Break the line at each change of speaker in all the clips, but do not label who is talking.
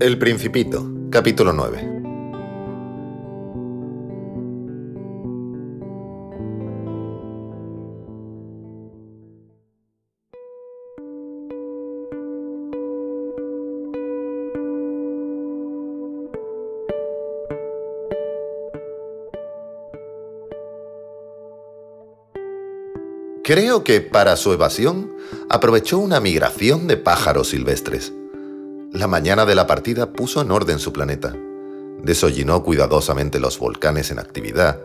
El Principito, capítulo 9. Creo que para su evasión aprovechó una migración de pájaros silvestres. La mañana de la partida puso en orden su planeta. Desollinó cuidadosamente los volcanes en actividad.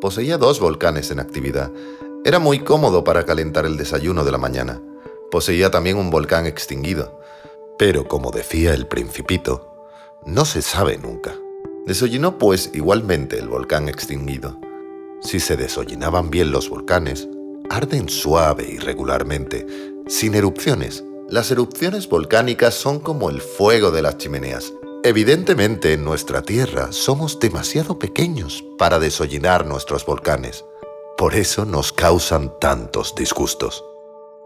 Poseía dos volcanes en actividad. Era muy cómodo para calentar el desayuno de la mañana. Poseía también un volcán extinguido. Pero como decía el principito, no se sabe nunca. Desollinó pues igualmente el volcán extinguido. Si se desollinaban bien los volcanes, arden suave y regularmente, sin erupciones. Las erupciones volcánicas son como el fuego de las chimeneas. Evidentemente en nuestra Tierra somos demasiado pequeños para desollinar nuestros volcanes. Por eso nos causan tantos disgustos.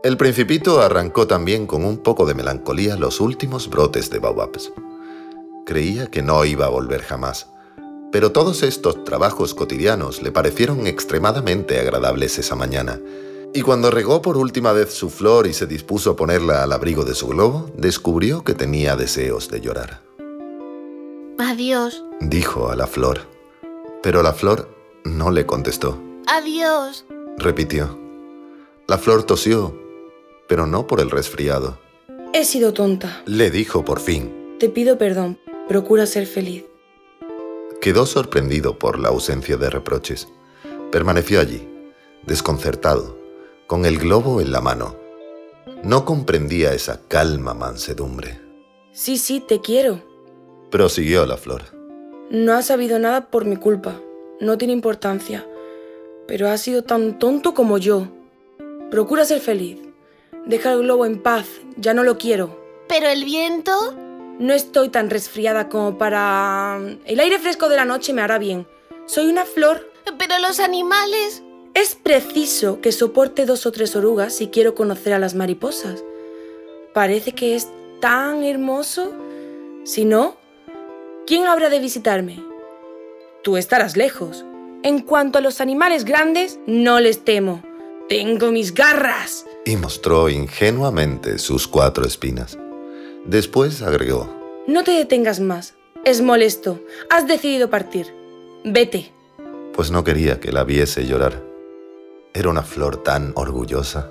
El principito arrancó también con un poco de melancolía los últimos brotes de baobabs. Creía que no iba a volver jamás, pero todos estos trabajos cotidianos le parecieron extremadamente agradables esa mañana, y cuando regó por última vez su flor y se dispuso a ponerla al abrigo de su globo, descubrió que tenía deseos de llorar.
Adiós.
Dijo a la flor, pero la flor no le contestó.
Adiós.
Repitió. La flor tosió, pero no por el resfriado.
He sido tonta.
Le dijo por fin.
Te pido perdón. Procura ser feliz.
Quedó sorprendido por la ausencia de reproches. Permaneció allí, desconcertado, con el globo en la mano. No comprendía esa calma mansedumbre.
Sí, sí, te quiero.
Prosiguió la flor.
No has sabido nada por mi culpa. No tiene importancia. Pero has sido tan tonto como yo. Procura ser feliz. Deja el globo en paz. Ya no lo quiero.
¿Pero el viento?
No estoy tan resfriada como para... El aire fresco de la noche me hará bien. Soy una flor.
¿Pero los animales?
Es preciso que soporte dos o tres orugas si quiero conocer a las mariposas. Parece que es tan hermoso. Si no, ¿quién habrá de visitarme? Tú estarás lejos. En cuanto a los animales grandes, no les temo. Tengo mis garras.
Y mostró ingenuamente sus cuatro espinas. Después agregó.
No te detengas más. Es molesto. Has decidido partir. Vete.
Pues no quería que la viese llorar. Era una flor tan orgullosa.